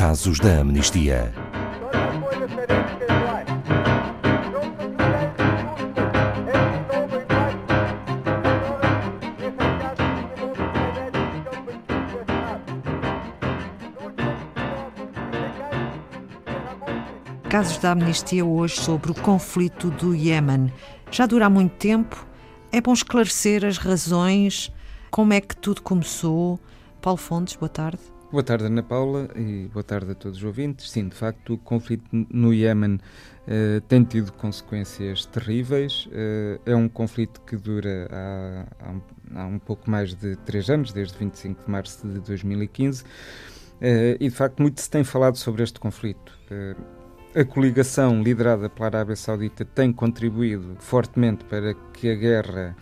Casos da Amnistia. Casos da Amnistia hoje sobre o conflito do Iémen. Já dura há muito tempo. É bom esclarecer as razões, como é que tudo começou. Paulo Fontes, boa tarde. Boa tarde, Ana Paula, e boa tarde a todos os ouvintes. Sim, de facto, o conflito no Iémen uh, tem tido consequências terríveis. Uh, é um conflito que dura há, há, há, um pouco mais de três anos, desde 25 de março de 2015, uh, eh, e de facto muito se tem falado sobre este conflito. A coligação liderada pela Arábia Saudita tem contribuído fortemente para que a guerra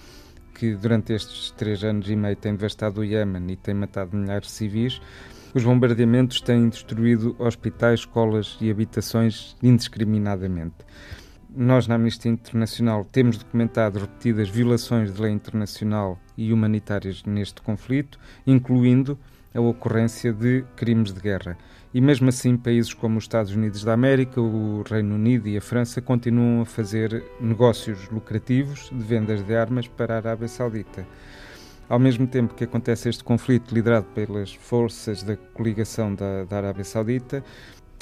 que durante estes três anos e meio tem devastado o Iémen e tem matado milhares de civis, os bombardeamentos têm destruído hospitais, escolas e habitações indiscriminadamente. Nós, na Amnistia Internacional, temos documentado repetidas violações de lei internacional e humanitárias neste conflito, incluindo a ocorrência de crimes de guerra. E mesmo assim, países como os Estados Unidos da América, o Reino Unido e a França continuam a fazer negócios lucrativos de vendas de armas para a Arábia Saudita. Ao mesmo tempo que acontece este conflito liderado pelas forças da coligação da, da Arábia Saudita,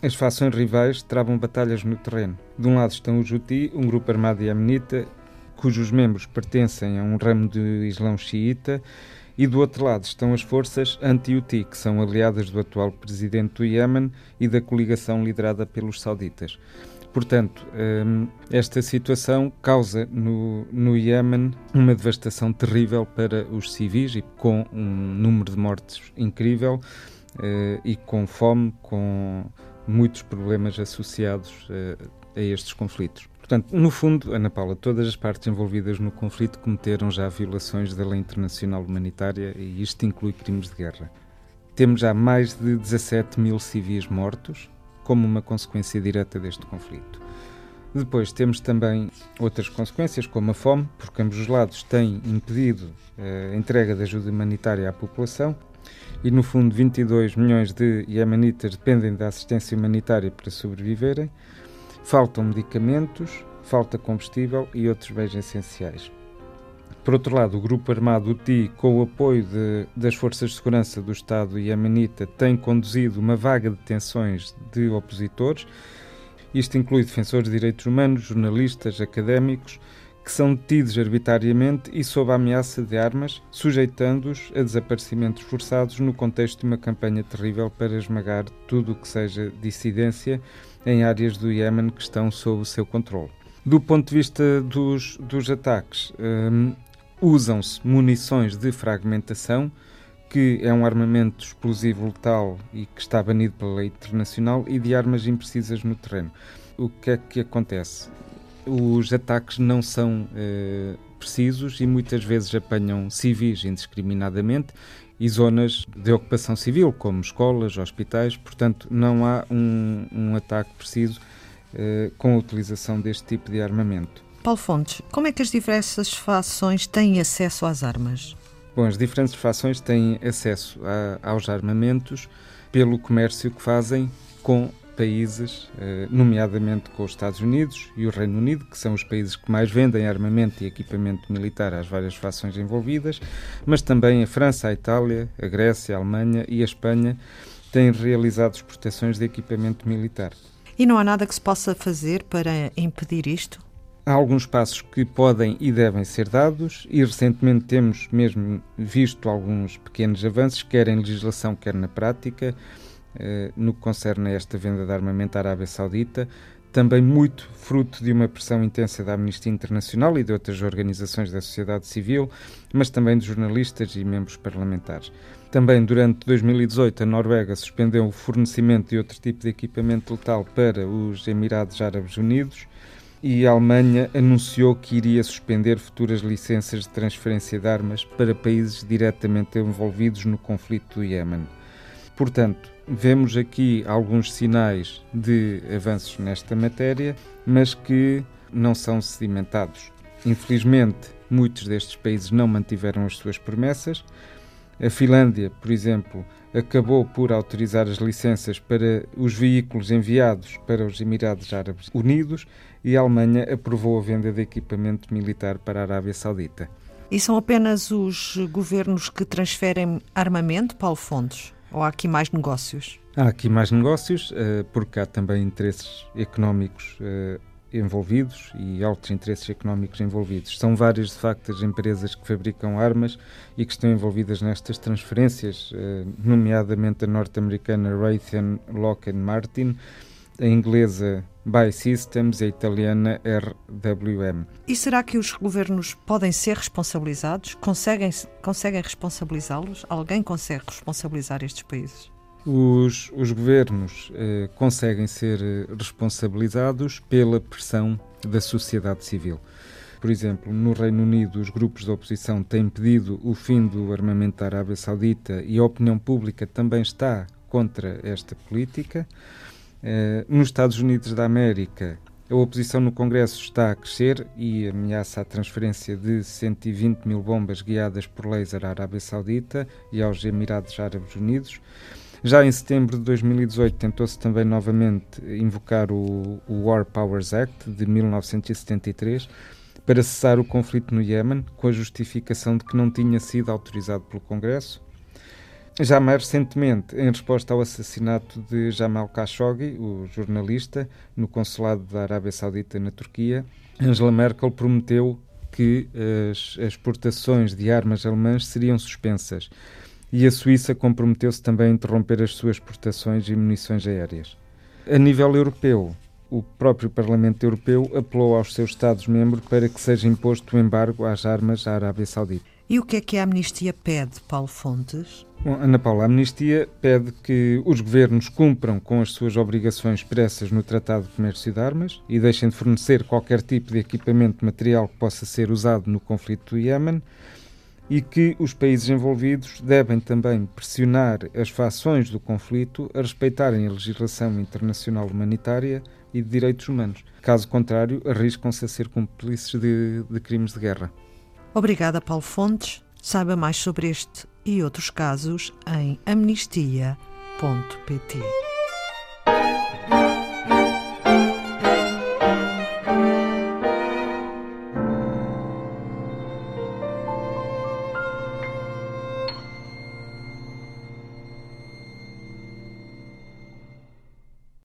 as fações rivais travam batalhas no terreno. De um lado estão os Houthi, um grupo armado iemenita, cujos membros pertencem a um ramo do Islão xiita, e do outro lado estão as forças anti-Houthi, que são aliadas do atual presidente do Iémen e da coligação liderada pelos sauditas. Portanto, hum, esta situação causa no, no Iémen uma devastação terrível para os civis e com um número de mortes incrível eh, e com fome, com muitos problemas associados eh, a estes conflitos. Portanto, no fundo, Ana Paula, todas as partes envolvidas no conflito cometeram já violações da lei internacional humanitária e isto inclui crimes de guerra. Temos já mais de 17 mil civis mortos como uma consequência direta deste conflito. Depois temos também outras consequências, como a fome, porque ambos os lados têm impedido eh, a entrega de ajuda humanitária à população e, no fundo, 22 milhões de iemenitas dependem da assistência humanitária para sobreviverem. Faltam medicamentos, falta combustível e outros bens essenciais. Por outro lado, o grupo armado UTI, com o apoio de, das forças de segurança do Estado iemenita, tem conduzido uma vaga de detenções de opositores. Isto inclui defensores de direitos humanos, jornalistas, académicos, que são detidos arbitrariamente e sob a ameaça de armas, sujeitando-os a desaparecimentos forçados no contexto de uma campanha terrível para esmagar tudo o que seja dissidência em áreas do Iémen que estão sob o seu controle. Do ponto de vista dos, dos ataques, um, usam-se munições de fragmentação, que é um armamento explosivo letal e que está banido pela lei internacional, e de armas imprecisas no terreno. O que é que acontece? Os ataques não são uh, precisos e muitas vezes apanham civis indiscriminadamente e zonas de ocupação civil, como escolas, hospitais, portanto, não há um, um ataque preciso uh, com a utilização deste tipo de armamento. Paulo Fontes, como é que as diversas fações têm acesso às armas? Bom, as diferentes fações têm acesso a, aos armamentos pelo comércio que fazem com países, eh, nomeadamente com os Estados Unidos e o Reino Unido, que são os países que mais vendem armamento e equipamento militar às várias fações envolvidas, mas também a França, a Itália, a Grécia, a Alemanha e a Espanha têm realizado exportações de equipamento militar. E não há nada que se possa fazer para impedir isto? Há alguns passos que podem e devem ser dados, e recentemente temos mesmo visto alguns pequenos avanços, quer em legislação, quer na prática. Eh, no que concerne a esta venda de armamento à Arábia Saudita, também muito fruto de uma pressão intensa da Amnistia Internacional e de outras organizações da sociedade civil, mas também de jornalistas e membros parlamentares. Também durante 2018, a Noruega suspendeu o fornecimento de outro tipo de equipamento letal para os Emirados Árabes Unidos e a Alemanha anunciou que iria suspender futuras licenças de transferência de armas para países diretamente envolvidos no conflito do Iémen. Portanto, vemos aqui alguns sinais de avanços nesta matéria, mas que não são sedimentados. Infelizmente, muitos destes países não mantiveram as suas promessas. A Finlândia, por exemplo, acabou por autorizar as licenças para os veículos enviados para os Emirados Árabes Unidos e a Alemanha aprovou a venda de equipamento militar para a Arábia Saudita. E são apenas os governos que transferem armamento, Paulo Fontes? Ou há aqui mais negócios? Há aqui mais negócios, eh, porque há também interesses económicos eh, envolvidos e altos interesses económicos envolvidos. São várias, de facto, as empresas que fabricam armas e que estão envolvidas nestas transferências, eh, nomeadamente a norte-americana Raytheon Lockheed Martin, a inglesa Buy Systems a italiana RWM. E será que os governos podem ser responsabilizados? Conseguem, conseguem responsabilizá-los? Alguém consegue responsabilizar estes países? Os, os governos eh, conseguem ser eh, responsabilizados pela pressão da sociedade civil. Por exemplo, no Reino Unido, os grupos da oposição têm pedido o fim do armamento da Arábia Saudita e a opinião pública também está contra esta política. Eh, nos Estados Unidos da América, a oposição no Congresso está a crescer e ameaça a transferência de 120 mil bombas guiadas por laser à Arábia Saudita e aos Emirados Árabes Unidos. Já em setembro de 2018 tentou-se também novamente invocar o, o War Powers Act de 1973 para cessar o conflito no Iémen, com a justificação de que não tinha sido autorizado pelo Congresso. Já mais recentemente, em resposta ao assassinato de Jamal Khashoggi, o jornalista, no consulado da Arábia Saudita na Turquia, Angela Merkel prometeu que as exportações de armas alemãs seriam suspensas e a Suíça comprometeu-se também a interromper as suas exportações e munições aéreas. A nível europeu, o próprio Parlamento Europeu apelou aos seus Estados-membros para que seja imposto o embargo às armas à Arábia Saudita. E o que é que a amnistia pede, Paulo Fontes? Bom, Ana Paula, a amnistia pede que os governos cumpram com as suas obrigações expressas no Tratado de Comércio de Armas e deixem de fornecer qualquer tipo de equipamento material que possa ser usado no conflito do Iémen e que os países envolvidos devem também pressionar as fações do conflito a respeitarem a legislação internacional humanitária e de direitos humanos. Caso contrário, arriscam-se a ser cúmplices de, de crimes de guerra. Obrigada, Paulo Fontes. Saiba mais sobre este e outros casos em amnistia.pt.